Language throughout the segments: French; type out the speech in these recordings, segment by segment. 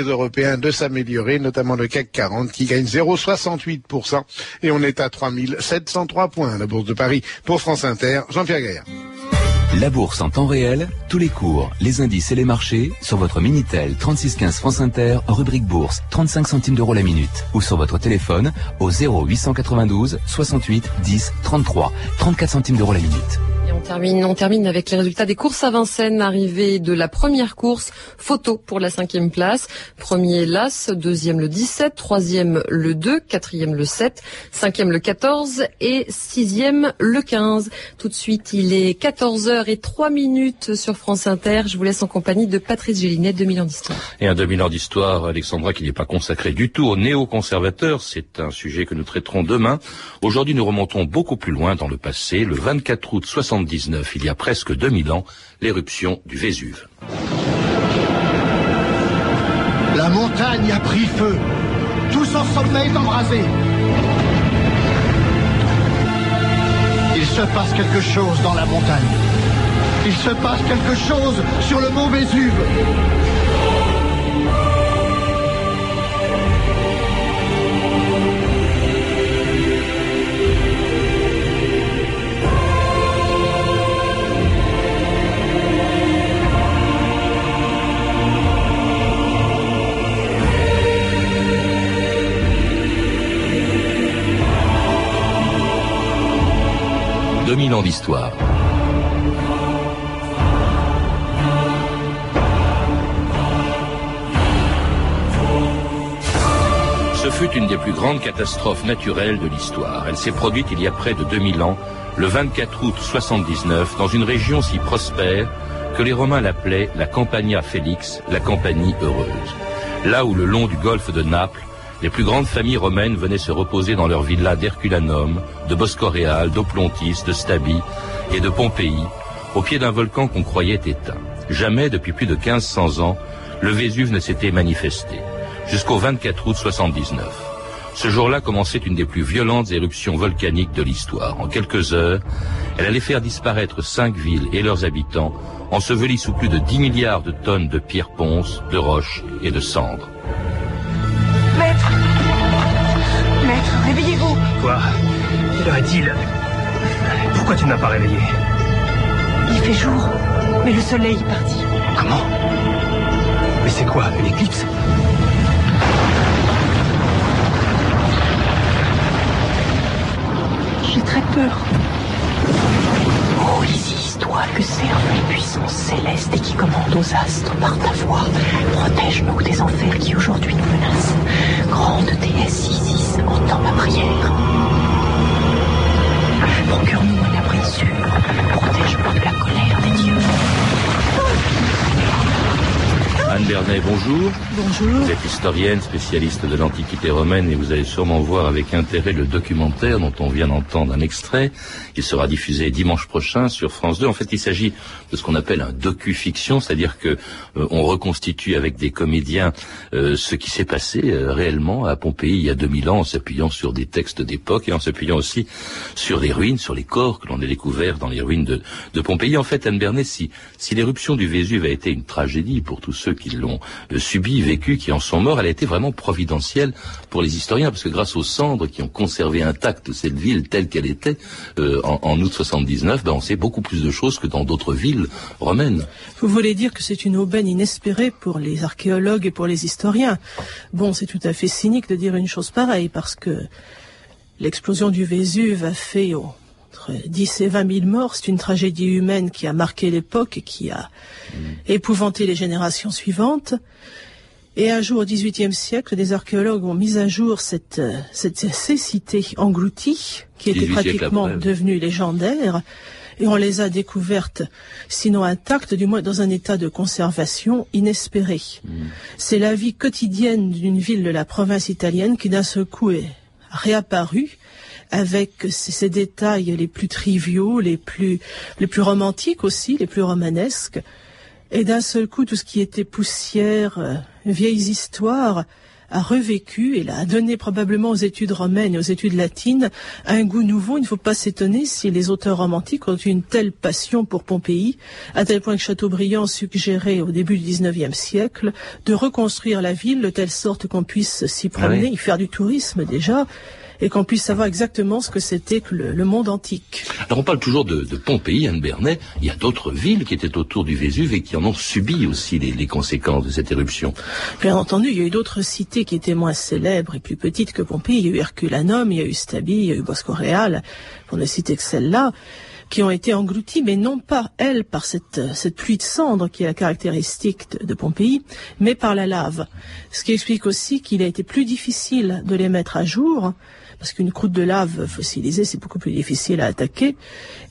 européens de s'améliorer, notamment le CAC 40 qui gagne 0,68% et on est à 3703 points. La Bourse de Paris pour France Inter, Jean-Pierre Gaillard. La bourse en temps réel, tous les cours, les indices et les marchés sur votre Minitel 3615 France Inter, rubrique bourse, 35 centimes d'euros la minute ou sur votre téléphone au 0892 68 10 33, 34 centimes d'euros la minute on termine, on termine avec les résultats des courses à Vincennes, arrivée de la première course, photo pour la cinquième place. Premier l'As, deuxième le 17, troisième le 2, quatrième le 7, cinquième le 14 et sixième le 15. Tout de suite, il est 14h et 3 minutes sur France Inter. Je vous laisse en compagnie de Patrice Gélinet, 2000 ans d'histoire. Et un 2000 ans d'histoire, Alexandra, qui n'est pas consacré du tout aux néoconservateurs. C'est un sujet que nous traiterons demain. Aujourd'hui, nous remontons beaucoup plus loin dans le passé, le 24 août 60 il y a presque 2000 ans, l'éruption du Vésuve. La montagne a pris feu. Tout son sommet est embrasé. Il se passe quelque chose dans la montagne. Il se passe quelque chose sur le mont Vésuve. 2000 ans d'histoire. Ce fut une des plus grandes catastrophes naturelles de l'histoire. Elle s'est produite il y a près de 2000 ans, le 24 août 79, dans une région si prospère que les Romains l'appelaient la Campania Félix, la Campanie heureuse. Là où le long du golfe de Naples, les plus grandes familles romaines venaient se reposer dans leurs villas d'Herculanum, de Boscoréal, d'Oplontis, de Stabie et de Pompéi, au pied d'un volcan qu'on croyait éteint. Jamais, depuis plus de 1500 ans, le Vésuve ne s'était manifesté, jusqu'au 24 août 79. Ce jour-là commençait une des plus violentes éruptions volcaniques de l'histoire. En quelques heures, elle allait faire disparaître cinq villes et leurs habitants, ensevelis sous plus de 10 milliards de tonnes de pierres ponces, de roches et de cendres. Pourquoi tu ne m'as pas réveillé? Il fait jour, mais le soleil est parti. Comment? Mais c'est quoi, une éclipse J'ai très peur. Oh, Isis, toi que servent les puissances célestes et qui commandent aux astres par ta voix, protège-nous des enfers qui aujourd'hui nous menacent. Grande déesse Isis, entends ma prière. Procure-nous un abri sûr, protège-nous de la colère des Anne Bernet, bonjour. Bonjour. Vous êtes historienne, spécialiste de l'Antiquité romaine et vous allez sûrement voir avec intérêt le documentaire dont on vient d'entendre un extrait. Il sera diffusé dimanche prochain sur France 2. En fait, il s'agit de ce qu'on appelle un docu-fiction, c'est-à-dire que euh, on reconstitue avec des comédiens euh, ce qui s'est passé euh, réellement à Pompéi il y a 2000 ans en s'appuyant sur des textes d'époque et en s'appuyant aussi sur les ruines, sur les corps que l'on a découverts dans les ruines de, de Pompéi. En fait, Anne Bernet, si, si l'éruption du Vésuve a été une tragédie pour tous ceux qui l'ont subi, vécu, qui en sont morts, elle a été vraiment providentielle pour les historiens, parce que grâce aux cendres qui ont conservé intacte cette ville telle qu'elle était euh, en, août 79, ben on sait beaucoup plus de choses que dans d'autres villes romaines. Vous voulez dire que c'est une aubaine inespérée pour les archéologues et pour les historiens Bon, c'est tout à fait cynique de dire une chose pareille, parce que l'explosion du Vésuve a fait... entre 10 et 20 000 morts, c'est une tragédie humaine qui a marqué l'époque et qui a mmh. épouvanté les générations suivantes. Et un jour, au XVIIIe siècle, des archéologues ont mis à jour cette, cette, ces cités englouties, qui étaient pratiquement devenues légendaires, et on les a découvertes, sinon intactes, du moins dans un état de conservation inespéré. Mmh. C'est la vie quotidienne d'une ville de la province italienne qui d'un seul coup est réapparue avec ces détails les plus triviaux, les plus, les plus romantiques aussi, les plus romanesques. Et d'un seul coup, tout ce qui était poussière, euh, vieilles histoires, a revécu et a donné probablement aux études romaines et aux études latines un goût nouveau. Il ne faut pas s'étonner si les auteurs romantiques ont eu une telle passion pour Pompéi, à tel point que Chateaubriand suggérait au début du XIXe siècle de reconstruire la ville de telle sorte qu'on puisse s'y Ah promener, y faire du tourisme déjà, et qu'on puisse savoir exactement ce que c'était que le, le monde antique. Alors on parle toujours de, de Pompéi, Anne Bernet. Il y a d'autres villes qui étaient autour du Vésuve et qui en ont subi aussi les, les conséquences de cette éruption. Bien entendu, il y a eu d'autres cités qui étaient moins célèbres et plus petites que Pompéi. Il y a eu Herculanum, il y a eu Stabi, il y a eu Bosco Real, pour ne citer que celles-là, qui ont été englouties, mais non pas, elles, par cette, cette pluie de cendres qui est la caractéristique de, de Pompéi, mais par la lave. Ce qui explique aussi qu'il a été plus difficile de les mettre à jour, parce qu'une croûte de lave fossilisée, c'est beaucoup plus difficile à attaquer.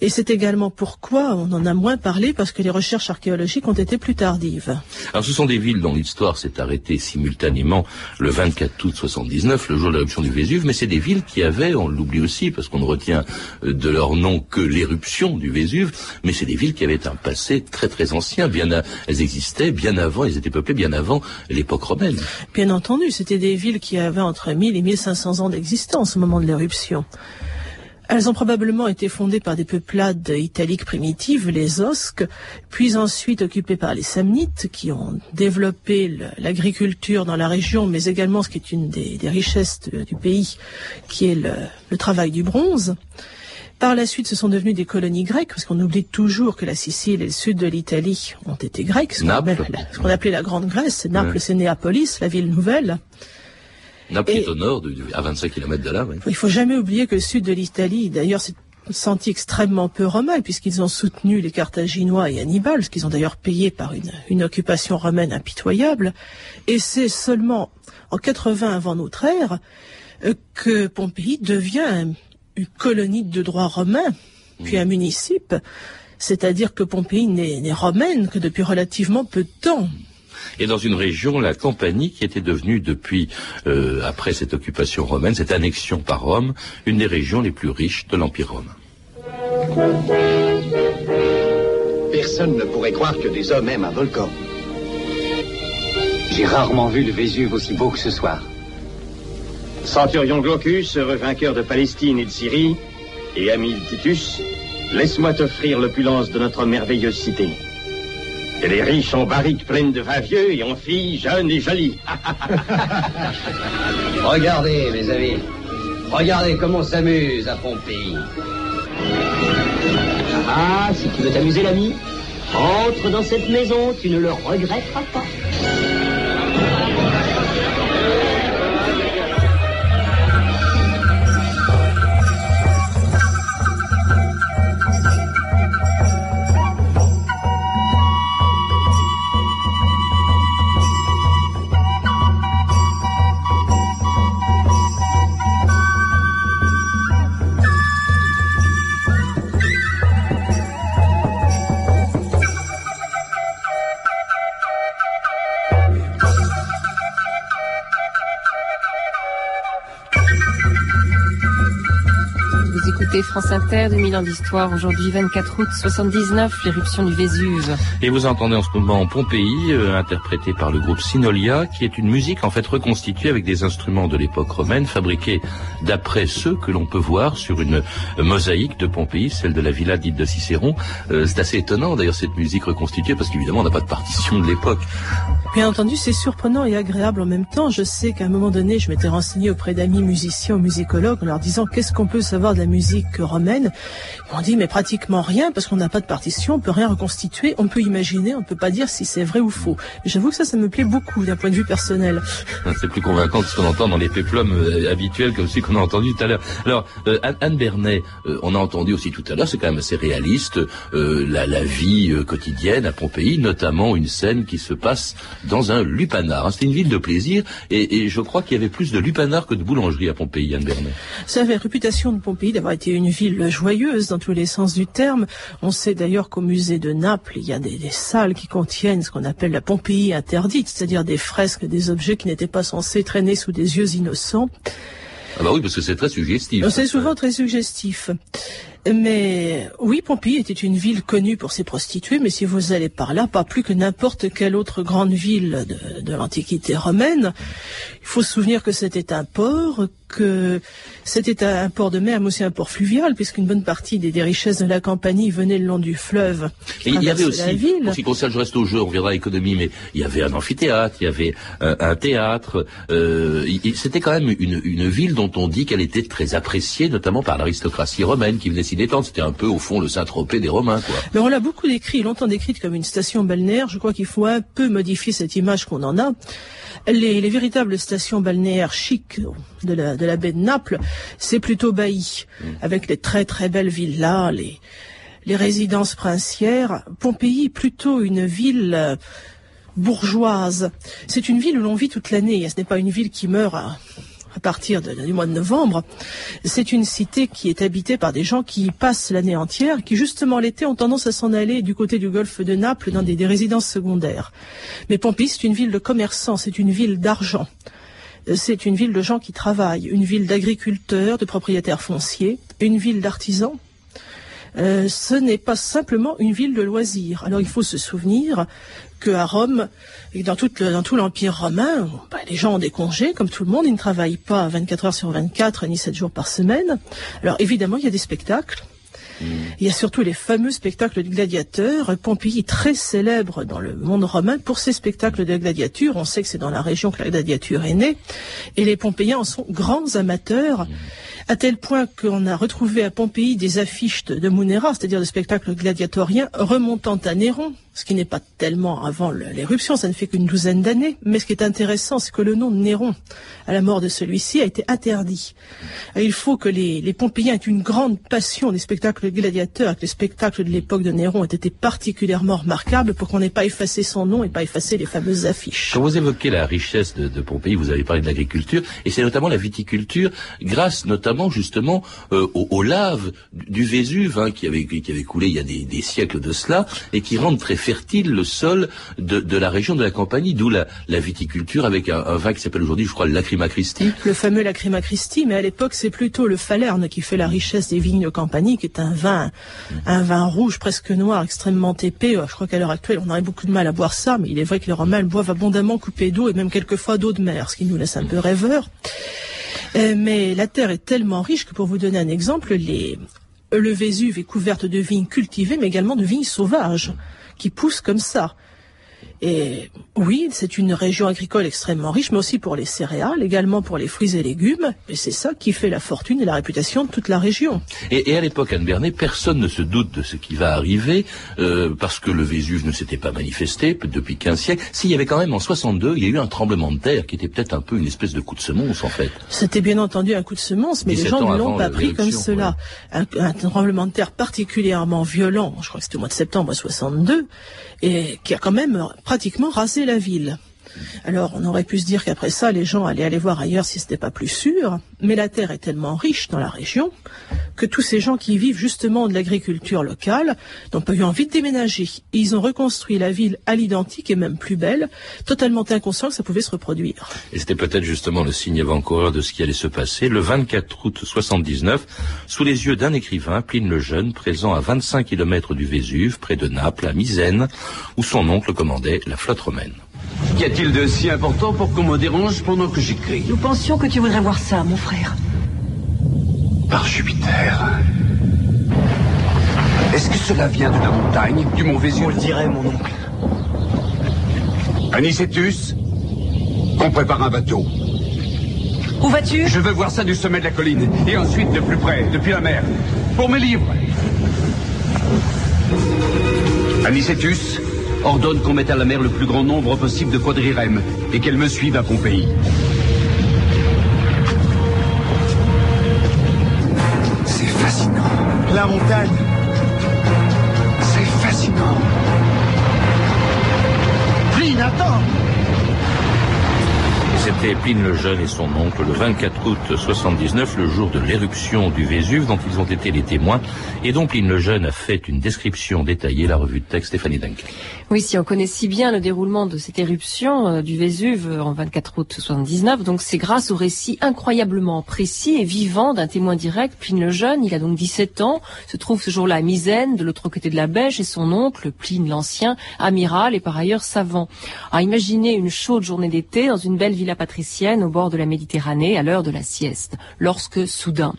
Et c'est également pourquoi on en a moins parlé, parce que les recherches archéologiques ont été plus tardives. Alors ce sont des villes dont l'histoire s'est arrêtée simultanément le 24 août 79, le jour de l'éruption du Vésuve, mais c'est des villes qui avaient, on l'oublie aussi parce qu'on ne retient euh, de leur nom que l'éruption du Vésuve, mais c'est des villes qui avaient un passé très très ancien, bien à- elles existaient bien avant, elles étaient peuplées bien avant l'époque romaine. Bien entendu, c'était des villes qui avaient entre 1000 et 1500 ans d'existence au moment de l'éruption. Elles ont probablement été fondées par des peuplades italiques primitives, les Osques, puis ensuite occupées par les Samnites, qui ont développé l'agriculture dans la région, mais également ce qui est une des, des richesses de- du pays, qui est le, le travail du bronze. Par la suite, ce sont devenus des colonies grecques, parce qu'on oublie toujours que la Sicile et le sud de l'Italie ont été grecs, ce qu'on appelait la Grande Grèce. Naples, Ouais. c'est Néapolis, la ville nouvelle. Naples Et- est au nord, de- à 25 km de là. oui. Il faut jamais oublier que le sud de l'Italie, d'ailleurs, s'est senti extrêmement peu romain, puisqu'ils ont soutenu les Carthaginois et Hannibal, ce qu'ils ont d'ailleurs payé par une, une occupation romaine impitoyable. Et c'est seulement en 80 avant notre ère euh, que Pompéi devient un- une colonie de droit romain, puis un municipe. C'est-à-dire que Pompéi n'est n'est romaine que depuis relativement peu de temps. Et dans une région, la Campanie, qui était devenue depuis, euh, après cette occupation romaine, cette annexion par Rome, une des régions les plus riches de l'Empire romain. Personne ne pourrait croire que des hommes aiment un volcan. J'ai rarement vu le Vésuve aussi beau que ce soir. Centurion Glaucus, heureux vainqueur de Palestine et de Syrie, et ami Titus, laisse-moi t'offrir l'opulence de notre merveilleuse cité. Elle est riche en barriques pleines de vin vieux et en filles jeunes et jolies. Regardez, mes amis. Regardez comment on s'amuse à Pompéi. Ah, si tu veux t'amuser, l'ami, entre dans cette maison, tu ne le regretteras pas. France Inter, 2000 ans d'histoire. Aujourd'hui, 24 août 79, l'éruption du Vésuve. Et vous entendez en ce moment Pompéi, euh, interprété par le groupe Sinolia, qui est une musique en fait reconstituée avec des instruments de l'époque romaine, fabriqués d'après ceux que l'on peut voir sur une euh, mosaïque de Pompéi, celle de la villa dite de Cicéron. Euh, c'est assez étonnant d'ailleurs cette musique reconstituée, parce qu'évidemment on n'a pas de partition de l'époque. Bien entendu, c'est surprenant et agréable en même temps. Je sais qu'à un moment donné, je m'étais renseigné auprès d'amis musiciens ou musicologues en leur disant qu'est-ce qu'on peut savoir de la musique romaine. M'ont dit mais pratiquement rien parce qu'on n'a pas de partition, on peut rien reconstituer, on peut imaginer, on ne peut pas dire si c'est vrai ou faux. J'avoue que ça, ça me plaît beaucoup d'un point de vue personnel. C'est plus convaincant que ce qu'on entend dans les péplums euh, habituels comme celui qu'on a entendu tout à l'heure. Alors, euh, Anne- Bernet, euh, on a entendu aussi tout à l'heure, c'est quand même assez réaliste, euh, la, la vie quotidienne à Pompéi, notamment une scène qui se passe dans un lupanar. C'est une ville de plaisir et, et je crois qu'il y avait plus de lupanar que de boulangerie à Pompéi, Anne Bernet. Ça avait la réputation de Pompéi d'avoir été une ville joyeuse dans tous les sens du terme. On sait d'ailleurs qu'au musée de Naples, il y a des, des salles qui contiennent ce qu'on appelle la Pompéi interdite, c'est-à-dire des fresques, des objets qui n'étaient pas censés traîner sous des yeux innocents. Ah bah oui, parce que c'est très suggestif. C'est souvent très suggestif. Mais oui, Pompéi était une ville connue pour ses prostituées, mais si vous allez par là, pas plus que n'importe quelle autre grande ville de, de l'Antiquité romaine. Il faut se souvenir que c'était un port, que c'était un port de mer, mais aussi un port fluvial, puisqu'une bonne partie des, des, richesses de la campagne venaient le long du fleuve. Et il y avait aussi, en ce qui concerne, je reste au jeu, on viendra à l'économie, mais il y avait un amphithéâtre, il y avait un, un théâtre. Euh, c'était quand même une, une, ville dont on dit qu'elle était très appréciée, notamment par l'aristocratie romaine qui venait s'y détendre. C'était un peu, au fond, le Saint-Tropez des Romains, quoi. Mais on l'a beaucoup décrit, longtemps décrite comme une station balnéaire. Je crois qu'il faut un peu modifier cette image qu'on en a. Les, les, véritables stations balnéaires chics de la, de la baie de Naples, c'est plutôt Bailly, mmh. avec les très très belles villas, les, les résidences princières. Pompéi, plutôt une ville euh, bourgeoise. C'est une ville où l'on vit toute l'année. Ce n'est pas une ville qui meurt à, à partir de, du mois de novembre. C'est une cité qui est habitée par des gens qui passent l'année entière, qui justement l'été ont tendance à s'en aller du côté du golfe de Naples dans des, des résidences secondaires. Mais Pompéi, c'est une ville de commerçants, c'est une ville d'argent. C'est une ville de gens qui travaillent, une ville d'agriculteurs, de propriétaires fonciers, une ville d'artisans, euh, ce n'est pas simplement une ville de loisirs. Alors il faut se souvenir qu'à Rome et dans tout, le, dans tout l'Empire romain, bah, les gens ont des congés, comme tout le monde, ils ne travaillent pas 24 heures sur 24 ni 7 jours par semaine. Alors évidemment, il y a des spectacles. Mmh. Il y a surtout les fameux spectacles de gladiateurs. Pompéi très célèbre dans le monde romain pour ses spectacles de gladiature. On sait que c'est dans la région que la gladiature est née. Et les Pompéiens en sont grands amateurs. Mmh à tel point qu'on a retrouvé à Pompéi des affiches de, de Munera, c'est-à-dire de spectacles gladiatoriens remontant à Néron, ce qui n'est pas tellement avant l'éruption, ça ne fait qu'une douzaine d'années. Mais ce qui est intéressant, c'est que le nom de Néron, à la mort de celui-ci, a été interdit. Et il faut que les, les Pompéiens aient une grande passion des spectacles gladiateurs, que les spectacles de l'époque de Néron ont été particulièrement remarquables pour qu'on n'ait pas effacé son nom et pas effacé les fameuses affiches. Quand vous évoquez la richesse de, de Pompéi, vous avez parlé de l'agriculture, et c'est notamment la viticulture, grâce notamment justement euh, aux, aux, laves du Vésuve, hein, qui, avait, qui avait coulé il y a des, des siècles de cela, et qui rendent très fertile le sol de, la région de la Campanie, d'où la, viticulture avec un, vin qui s'appelle aujourd'hui, je crois, le Lacrima Christi. Le fameux Lacrima Christi, mais à l'époque, c'est plutôt le Falerne qui fait la richesse des vignes de Campanie, qui est un vin, un vin rouge presque noir, extrêmement épais. Je crois qu'à l'heure actuelle, on aurait beaucoup de mal à boire ça, mais il est vrai que les Romains le boivent abondamment coupé d'eau et même quelquefois d'eau de mer, ce qui nous laisse un peu rêveurs. Euh, mais la terre est tellement riche que pour vous donner un exemple, le Vésuve est couverte de vignes cultivées, mais également de vignes sauvages qui poussent comme ça. Et oui, c'est une région agricole extrêmement riche, mais aussi pour les céréales, également pour les fruits et légumes. Et c'est ça qui fait la fortune et la réputation de toute la région. Et, et à l'époque, Anne Bernet, personne ne se doute de ce qui va arriver, euh, parce que le Vésuve ne s'était pas manifesté depuis 15 siècles. S'il y avait quand même en 62, il y a eu un tremblement de terre qui était peut-être un peu une espèce de coup de semonce, en fait. C'était bien entendu un coup de semonce, mais les gens ne l'ont pas pris comme cela. Ouais. Un, un tremblement de terre particulièrement violent, je crois que c'était au mois de septembre 62, et qui a quand même pratiquement rasé la ville. Alors, on aurait pu se dire qu'après ça, les gens allaient aller voir ailleurs si ce n'était pas plus sûr. Mais la terre est tellement riche dans la région que tous ces gens qui vivent justement de l'agriculture locale n'ont pas eu envie de déménager. ils ont reconstruit la ville à l'identique et même plus belle, totalement inconscient que ça pouvait se reproduire. Et c'était peut-être justement le signe avant-coureur de ce qui allait se passer le 24 août 79, sous les yeux d'un écrivain, Pline le Jeune, présent à 25 km du Vésuve, près de Naples, à Misène, où son oncle commandait la flotte romaine. Qu'y a-t-il de si important pour qu'on me dérange pendant que j'écris? Nous pensions que tu voudrais voir ça, mon frère. Par Jupiter. Est-ce que cela vient de la montagne, du mont Vésuve On le dirait, mon oncle. Anicetus, qu'on prépare un bateau. Où vas-tu? Je veux voir ça du sommet de la colline, et ensuite de plus près, depuis la mer, pour mes livres. Anicetus, ordonne qu'on mette à la mer le plus grand nombre possible de quadrirèmes et qu'elle me suive à Pompéi. C'est fascinant. La montagne. Pline le Jeune et son oncle le 24 août 79, le jour de l'éruption du Vésuve dont ils ont été les témoins et dont Pline le Jeune a fait une description détaillée, la revue de texte Stéphanie Duncan. Oui, si on connaît si bien le déroulement de cette éruption euh, du Vésuve euh, en 24 août 79, donc c'est grâce au récit incroyablement précis et vivant d'un témoin direct, Pline le Jeune. Il a donc 17 ans, se trouve ce jour-là à Misène, de l'autre côté de la baie, chez son oncle, Pline l'Ancien, amiral et par ailleurs savant. À imaginer une chaude journée d'été dans une belle villa au bord de la Méditerranée à l'heure de la sieste, lorsque soudain,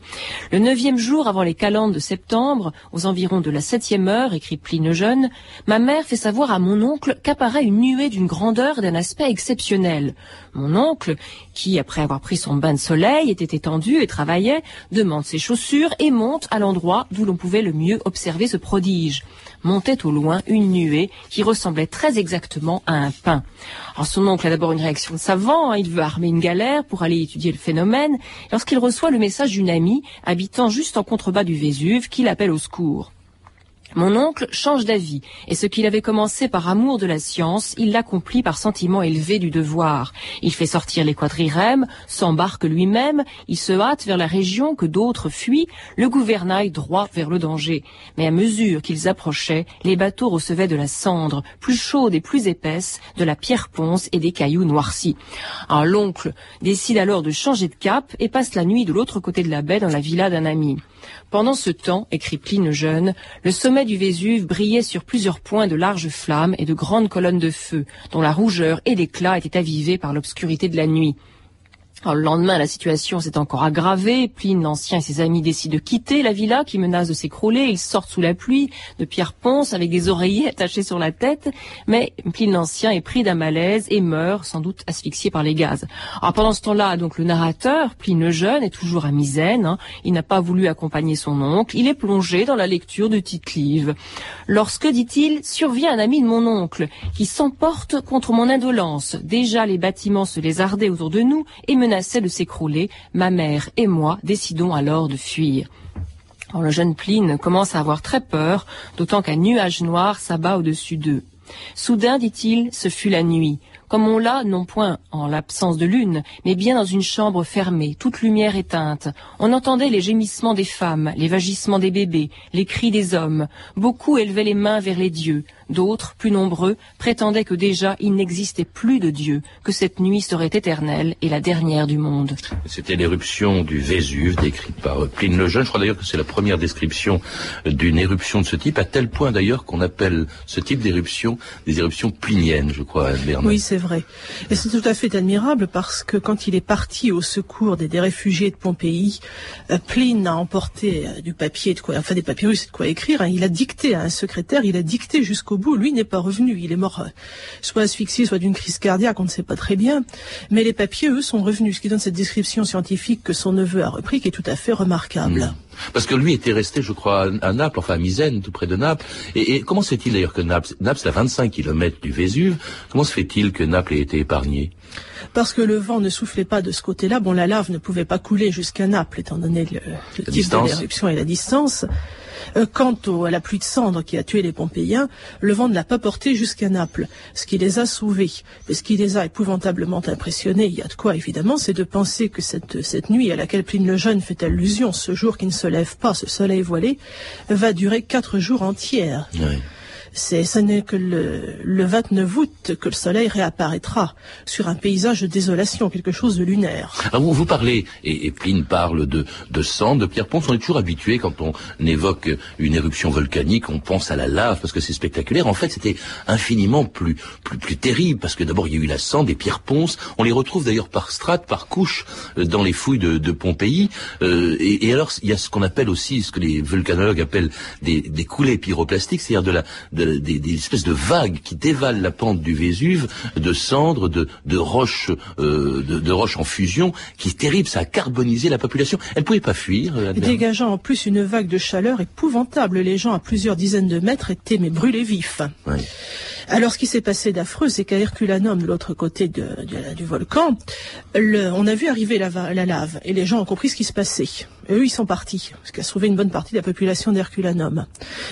le neuvième jour avant les calendes de septembre, aux environs de la septième heure, écrit Pline Jeune, ma mère fait savoir à mon oncle qu'apparaît une nuée d'une grandeur et d'un aspect exceptionnel. Mon oncle, qui après avoir pris son bain de soleil était étendu et travaillait, demande ses chaussures et monte à l'endroit d'où l'on pouvait le mieux observer ce prodige. Montait au loin une nuée qui ressemblait très exactement à un pain. Alors son oncle a d'abord une réaction de savant, hein, il armer une galère pour aller étudier le phénomène, lorsqu'il reçoit le message d'une amie habitant juste en contrebas du Vésuve qui l'appelle au secours. Mon oncle change d'avis, et ce qu'il avait commencé par amour de la science, il l'accomplit par sentiment élevé du devoir. Il fait sortir les quadrirèmes, s'embarque lui-même, il se hâte vers la région que d'autres fuient, le gouvernail droit vers le danger. Mais à mesure qu'ils approchaient, les bateaux recevaient de la cendre, plus chaude et plus épaisse, de la pierre ponce et des cailloux noircis. Un l'oncle décide alors de changer de cap et passe la nuit de l'autre côté de la baie dans la villa d'un ami. Pendant ce temps, écrit Pline jeune, le sommet du Vésuve brillait sur plusieurs points de larges flammes et de grandes colonnes de feu, dont la rougeur et l'éclat étaient avivés par l'obscurité de la nuit. Le lendemain, la situation s'est encore aggravée. Pline l'Ancien et ses amis décident de quitter la villa qui menace de s'écrouler. Ils sortent sous la pluie de Pierre Ponce avec des oreillers attachés sur la tête. Mais Pline l'Ancien est pris d'un malaise et meurt, sans doute asphyxié par les gaz. Pendant ce temps-là, donc le narrateur, Pline le Jeune, est toujours à Misène. Hein. Il n'a pas voulu accompagner son oncle. Il est plongé dans la lecture de Tite-Live. Lorsque, dit-il, survient un ami de mon oncle qui s'emporte contre mon indolence. Déjà les bâtiments se lézardaient autour de nous et menaçait de s'écrouler, ma mère et moi décidons alors de fuir. le jeune Pline commence à avoir très peur, d'autant qu'un nuage noir s'abat au-dessus d'eux. Soudain, dit-il, ce fut la nuit comme on l'a, non point en l'absence de lune, mais bien dans une chambre fermée, toute lumière éteinte. On entendait les gémissements des femmes, les vagissements des bébés, les cris des hommes. Beaucoup élevaient les mains vers les dieux. D'autres, plus nombreux, prétendaient que déjà il n'existait plus de Dieu, que cette nuit serait éternelle et la dernière du monde. C'était l'éruption du Vésuve décrite par Pline le Jeune. Je crois d'ailleurs que c'est la première description d'une éruption de ce type, à tel point d'ailleurs qu'on appelle ce type d'éruption des éruptions pliniennes, je crois, Bernard. Oui, c'est vrai. Et c'est tout à fait admirable parce que quand il est parti au secours des, réfugiés de Pompéi, euh, Pline a emporté euh, du papier, de quoi, enfin des papyrus, de quoi écrire. Hein. Il a dicté à un secrétaire, il a dicté jusqu'au bout, lui n'est pas revenu. Il est mort euh, soit asphyxié, soit d'une crise cardiaque, on ne sait pas très bien. Mais les papiers, eux, sont revenus, ce qui donne cette description scientifique que son neveu a repris, qui est tout à fait remarquable. Hmm. Parce que lui était resté, je crois, à Naples, enfin à Misène, tout près de Naples. Et, comment se fait-il d'ailleurs que Naples, Naples à 25 km du Vésuve, comment se fait-il que Naples ait été épargné? Parce que le vent ne soufflait pas de ce côté-là. Bon, la lave ne pouvait pas couler jusqu'à Naples, étant donné le, type de l'éruption et la distance. Euh, quant à la pluie de cendres qui a tué les Pompéiens, le vent ne l'a pas porté jusqu'à Naples, ce qui les a sauvés. Mais ce qui les a épouvantablement impressionnés, il y a de quoi évidemment, c'est de penser que cette, cette nuit à laquelle Pline le Jeune fait allusion, ce jour qui ne se lève pas, ce soleil voilé, va durer quatre jours entiers. C'est, ce n'est que le, le 29 août que le soleil réapparaîtra sur un paysage de désolation, quelque chose de lunaire. Alors vous, vous parlez, et, et, Pline parle de, de sang, de pierre ponce. On est toujours habitué quand on évoque une éruption volcanique, on pense à la lave parce que c'est spectaculaire. En fait, c'était infiniment plus, plus, plus terrible parce que d'abord il y a eu la cendre, des pierres ponces. On les retrouve d'ailleurs par strates, par couches euh, dans les fouilles de, de Pompéi. Euh, et, et, alors il y a ce qu'on appelle aussi, ce que les volcanologues appellent des, des coulées pyroplastiques, c'est-à-dire de la de des, espèces de vagues qui dévalent la pente du Vésuve, de cendres, de, de roches, euh, de, roches en fusion, qui est terrible. Ça a carbonisé la population. Elle ne pouvait pas fuir. Euh, dégageant en plus une vague de chaleur épouvantable. Les gens à plusieurs dizaines de mètres étaient mais brûlés vifs. Alors, ce qui s'est passé d'affreux, c'est qu'à Herculanum, de l'autre côté du volcan, on a vu arriver la, lave et les gens ont compris ce qui se passait. eux, ils sont partis, ce qui a sauvé une bonne partie de la population d'Herculanum.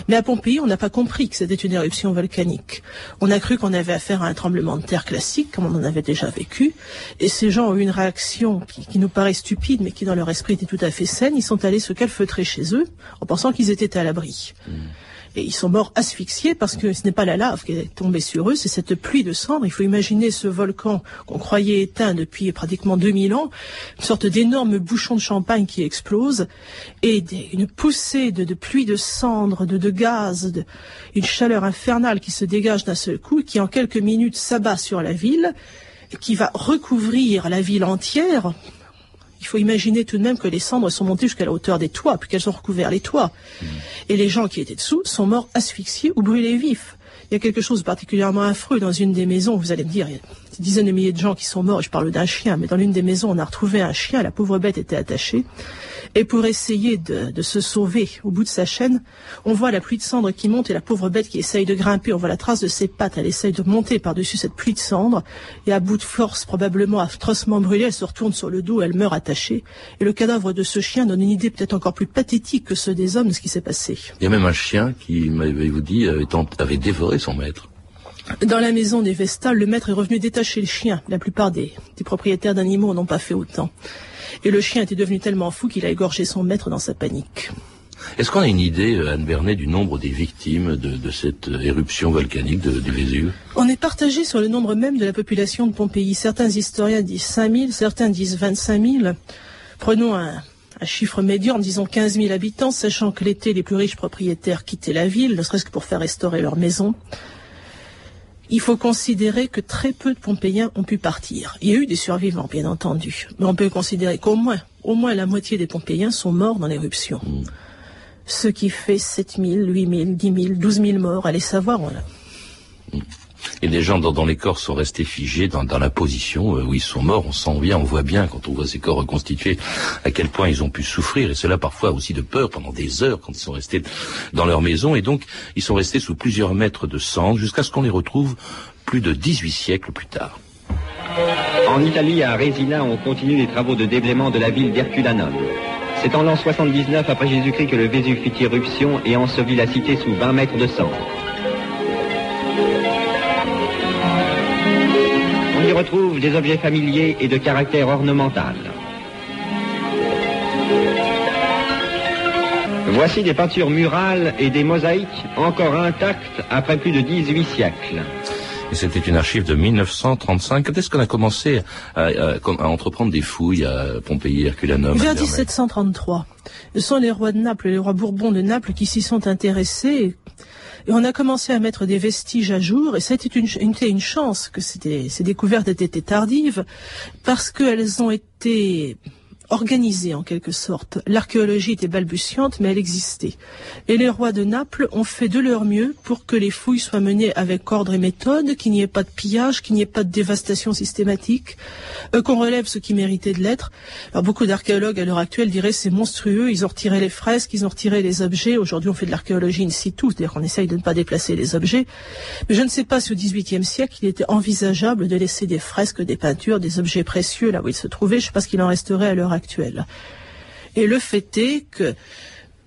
Mais à Pompéi, on n'a pas compris que c'était une éruption volcanique. On a cru qu'on avait affaire à un tremblement de terre classique, comme on en avait déjà vécu, et ces gens ont eu une réaction qui, nous paraît stupide, mais qui dans leur esprit était tout à fait saine. Ils sont allés se calfeutrer chez eux, en pensant qu'ils étaient à l'abri. Hmm. Et ils sont morts asphyxiés parce que ce n'est pas la lave qui est tombée sur eux, c'est cette pluie de cendres. Il faut imaginer ce volcan qu'on croyait éteint depuis pratiquement 2000 ans, une sorte d'énorme bouchon de champagne qui explose et une poussée de, pluie de cendres, de, gaz, une chaleur infernale qui se dégage d'un seul coup, qui en quelques minutes s'abat sur la ville, qui va recouvrir la ville entière. Il faut imaginer tout de même que les cendres sont montées jusqu'à la hauteur des toits, puis qu'elles ont recouvert les toits. Mmh. Et les gens qui étaient dessous sont morts asphyxiés ou brûlés vifs. Il y a quelque chose de particulièrement affreux dans une des maisons. Vous allez me dire, dizaines de milliers de gens qui sont morts. Je parle d'un chien, mais dans l'une des maisons, on a retrouvé un chien. La pauvre bête était attachée. Et pour essayer de, se sauver au bout de sa chaîne, on voit la pluie de cendres qui monte et la pauvre bête qui essaye de grimper. On voit la trace de ses pattes. Elle essaye de monter par-dessus cette pluie de cendres. Et à bout de force, probablement atrocement brûlée, elle se retourne sur le dos. Elle meurt attachée. Et le cadavre de ce chien donne une idée peut-être encore plus pathétique que ceux des hommes de ce qui s'est passé. Il y a même un chien qui, m'avez-vous dit, avait, avait dévoré son maître. Dans la maison des Vestales, le maître est revenu détacher le chien. La plupart des, des propriétaires d'animaux n'ont pas fait autant. Et le chien était devenu tellement fou qu'il a égorgé son maître dans sa panique. Est-ce qu'on a une idée, Anne Bernet, du nombre des victimes de, de cette éruption volcanique de, du Vésuve On est partagé sur le nombre même de la population de Pompéi. Certains historiens disent 5 000, certains disent 25 000. Prenons un, un chiffre médian, disons 15 000 habitants, sachant que l'été, les plus riches propriétaires quittaient la ville, ne serait-ce que pour faire restaurer leur maison. Il faut considérer que très peu de Pompéiens ont pu partir. Il y a eu des survivants, bien entendu, mais on peut considérer qu'au moins, au moins la moitié des Pompéiens sont morts dans l'éruption. Mmh. Ce qui fait 7 000, 8 000, 10 000, 12 000 morts. Allez savoir, on a... Mmh. Et les gens dont, les corps sont restés figés dans, la position euh, où ils sont morts, on sent bien, on voit bien quand on voit ces corps reconstitués à quel point ils ont pu souffrir, et cela parfois aussi de peur pendant des heures quand ils sont restés dans leur maison, et donc ils sont restés sous plusieurs mètres de sang jusqu'à ce qu'on les retrouve plus de 18 siècles plus tard. En Italie, à Résina, on continue les travaux de déblaiement de la ville d'Herculanum. C'est en l'an 79 après Jésus-Christ que le Vésuve fit irruption et ensevelit la cité sous 20 mètres de sang. Retrouve des objets familiers et de caractère ornemental. Voici des peintures murales et des mosaïques encore intactes après plus de 18 siècles. Et c'était une archive de 1935. Quand est-ce qu'on a commencé à, à, à, entreprendre des fouilles à Pompéi, Herculanum Vers 1733. Ce sont les rois de Naples, les rois Bourbons de Naples qui s'y sont intéressés. Et on a commencé à mettre des vestiges à jour, et ça a été une, une, une chance que ces découvertes aient été tardives, parce qu'elles ont été organisée en quelque sorte. L'archéologie était balbutiante, mais elle existait. Et les rois de Naples ont fait de leur mieux pour que les fouilles soient menées avec ordre et méthode, qu'il n'y ait pas de pillage, qu'il n'y ait pas de dévastation systématique, euh, qu'on relève ce qui méritait de l'être. Alors beaucoup d'archéologues à l'heure actuelle diraient c'est monstrueux, ils ont retiré les fresques, ils ont retiré les objets. Aujourd'hui on fait de l'archéologie in situ, c'est-à-dire qu'on essaye de ne pas déplacer les objets. Mais je ne sais pas si au XVIIIe siècle il était envisageable de laisser des fresques, des peintures, des objets précieux là où ils se trouvaient. Je ne sais pas ce qu'il en resterait à l'heure actuelle. Et le fait est que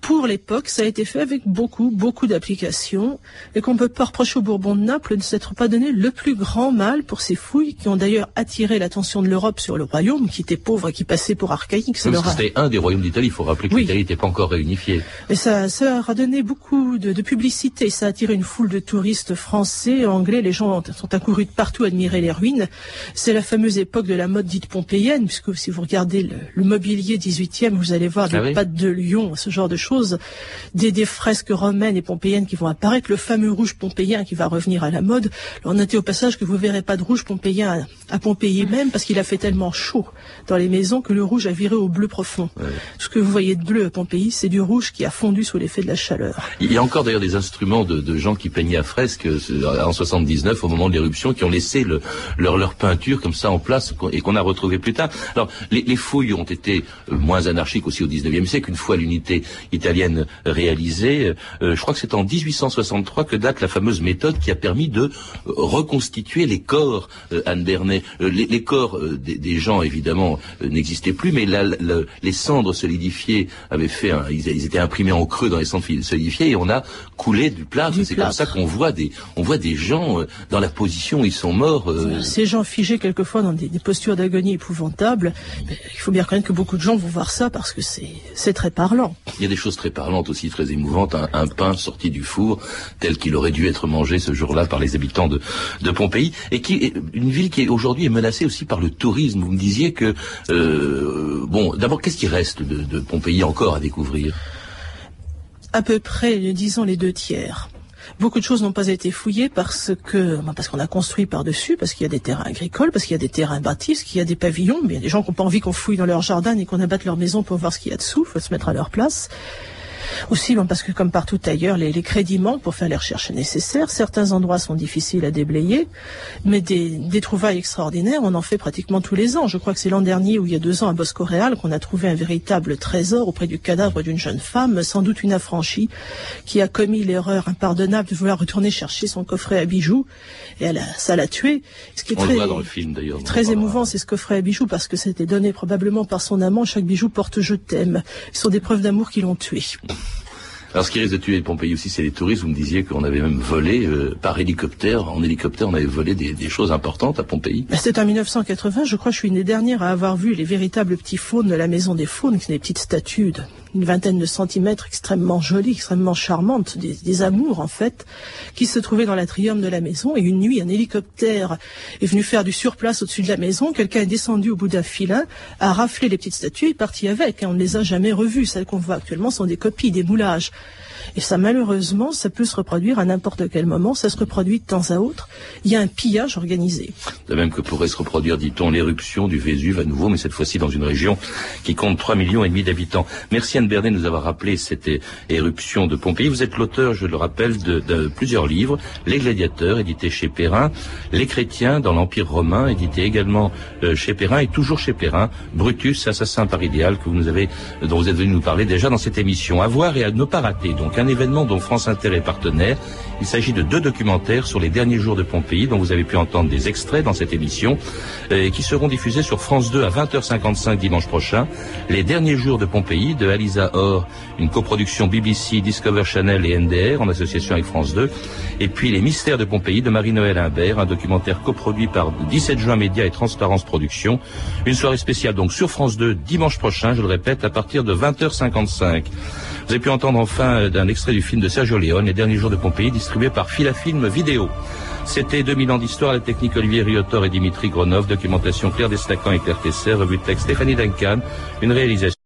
pour l'époque, ça a été fait avec beaucoup, beaucoup d'applications et qu'on ne peut pas reprocher au Bourbon de Naples de ne s'être pas donné le plus grand mal pour ces fouilles qui ont d'ailleurs attiré l'attention de l'Europe sur le royaume qui était pauvre et qui passait pour archaïque. C'était un des royaumes d'Italie, il faut rappeler que oui. l'Italie n'était pas encore réunifiée. Et ça, ça leur a donné beaucoup de, de, publicité, ça a attiré une foule de touristes français, anglais, les gens sont accourus de partout admirer les ruines. C'est la fameuse époque de la mode dite pompéienne, puisque si vous regardez le, le mobilier 18e, vous allez voir des ah oui. pattes de lion, ce genre de choses choses, des, des, fresques romaines et pompéiennes qui vont apparaître, le fameux rouge pompéien qui va revenir à la mode. Alors notez au passage que vous verrez pas de rouge pompéien à, à Pompéi même parce qu'il a fait tellement chaud dans les maisons que le rouge a viré au bleu profond. Ouais. Ce que vous voyez de bleu à Pompéi, c'est du rouge qui a fondu sous l'effet de la chaleur. Il y a encore d'ailleurs des instruments de, de, gens qui peignaient à fresque euh, en 79 au moment de l'éruption qui ont laissé le, leur, leur peinture comme ça en place et qu'on a retrouvé plus tard. Alors les, les fouilles ont été euh, moins anarchiques aussi au 19e siècle. Une fois l'unité italienne réalisée. Euh, je crois que c'est en 1863 que date la fameuse méthode qui a permis de reconstituer les corps, euh, Anne Bernet. Euh, les, les, corps euh, des, des, gens, évidemment, n'existaient plus, mais la, la, les cendres solidifiées avaient fait un, ils, ils, étaient imprimés en creux dans les cendres solidifiées et on a coulé du plâtre. C'est comme ça qu'on voit des, on voit des gens dans la position où ils sont morts. Ces gens figés quelquefois dans des, des postures d'agonie épouvantables. Il faut bien reconnaître que beaucoup de gens vont voir ça parce que c'est très parlant. Il y a des choses très parlante aussi, très émouvante, un, pain sorti du four, tel qu'il aurait dû être mangé ce jour-là par les habitants de, de Pompéi, et qui est une ville qui aujourd'hui est menacée aussi par le tourisme. Vous me disiez que, euh, bon, d'abord, qu'est-ce qui reste de, de Pompéi encore à découvrir? À peu près, disons, les deux tiers. Beaucoup de choses n'ont pas été fouillées parce que ben, parce qu'on a construit par-dessus, parce qu'il y a des terrains agricoles, parce qu'il y a des terrains bâtis, parce qu'il y a des pavillons, mais il y a des gens qui n'ont pas envie qu'on fouille dans leur jardin et qu'on abatte leur maison pour voir ce qu'il y a dessous, faut se mettre à leur place. Aussi, parce que comme partout ailleurs, les, crédits manquent pour faire les recherches nécessaires. Certains endroits sont difficiles à déblayer, mais des, trouvailles extraordinaires, on en fait pratiquement tous les ans. Je crois que c'est l'an dernier ou il y a deux ans à Bosco Real qu'on a trouvé un véritable trésor auprès du cadavre d'une jeune femme, sans doute une affranchie, qui a commis l'erreur impardonnable de vouloir retourner chercher son coffret à bijoux, et elle ça l'a tué. Ce qui est très, dans le film d'ailleurs. Très émouvant, c'est ce coffret à bijoux parce que c'était donné probablement par son amant. Chaque bijou porte je t'aime. Ce sont des preuves d'amour qui l'ont tué. Alors ce qui risque de tuer Pompéi aussi, c'est les touristes. Vous me disiez qu'on avait même volé euh, par hélicoptère. En hélicoptère, on avait volé des, choses importantes à Pompéi. C'était en 1980. Je crois je suis une des dernières à avoir vu les véritables petits faunes de la maison des faunes, qui sont des petites statues d'une vingtaine de centimètres, extrêmement jolies, extrêmement charmantes, des, amours en fait, qui se trouvaient dans l'atrium de la maison. Et une nuit, un hélicoptère est venu faire du surplace au-dessus de la maison. Quelqu'un est descendu au bout d'un filin, a raflé les petites statues et est parti avec. On ne les a jamais revues. Celles qu'on voit actuellement sont des copies, des moulages. Et ça, malheureusement, ça peut se reproduire à n'importe quel moment. Ça se reproduit de temps à autre. Il y a un pillage organisé. De même que pourrait se reproduire, dit-on, l'éruption du Vésuve à nouveau, mais cette fois-ci dans une région qui compte 3 millions et demi d'habitants. Merci Anne Bernet de nous avoir rappelé cette éruption de Pompéi. Vous êtes l'auteur, je le rappelle, de, plusieurs livres. Les gladiateurs, édité chez Perrin. Les chrétiens dans l'Empire romain, édité également euh, chez Perrin. Et toujours chez Perrin, Brutus, assassin par idéal, que vous nous avez, dont vous êtes venu nous parler déjà dans cette émission. À voir et à ne pas rater. Donc, un événement dont France Inter est partenaire. Il s'agit de deux documentaires sur les derniers jours de Pompéi, dont vous avez pu entendre des extraits dans cette émission, euh, qui seront diffusés sur France 2 à 20h55 dimanche prochain. Les derniers jours de Pompéi de Alisa Or, une coproduction BBC, Discover Channel et NDR en association avec France 2. Et puis Les mystères de Pompéi de Marie-Noël Imbert, un documentaire coproduit par 17 juin Média et Transparence Productions. Une soirée spéciale donc sur France 2 dimanche prochain, je le répète, à partir de 20h55. Vous avez pu entendre enfin euh, d'un extrait du film de Sergio Leone, Les derniers jours de Pompéi, distribué par Filafilm Vidéo. C'était 2000 ans d'histoire, la technique Olivier Riotor et Dimitri Gronov, documentation Claire Destacan et Claire Tesser, revue de texte Stéphanie Duncan, une réalisation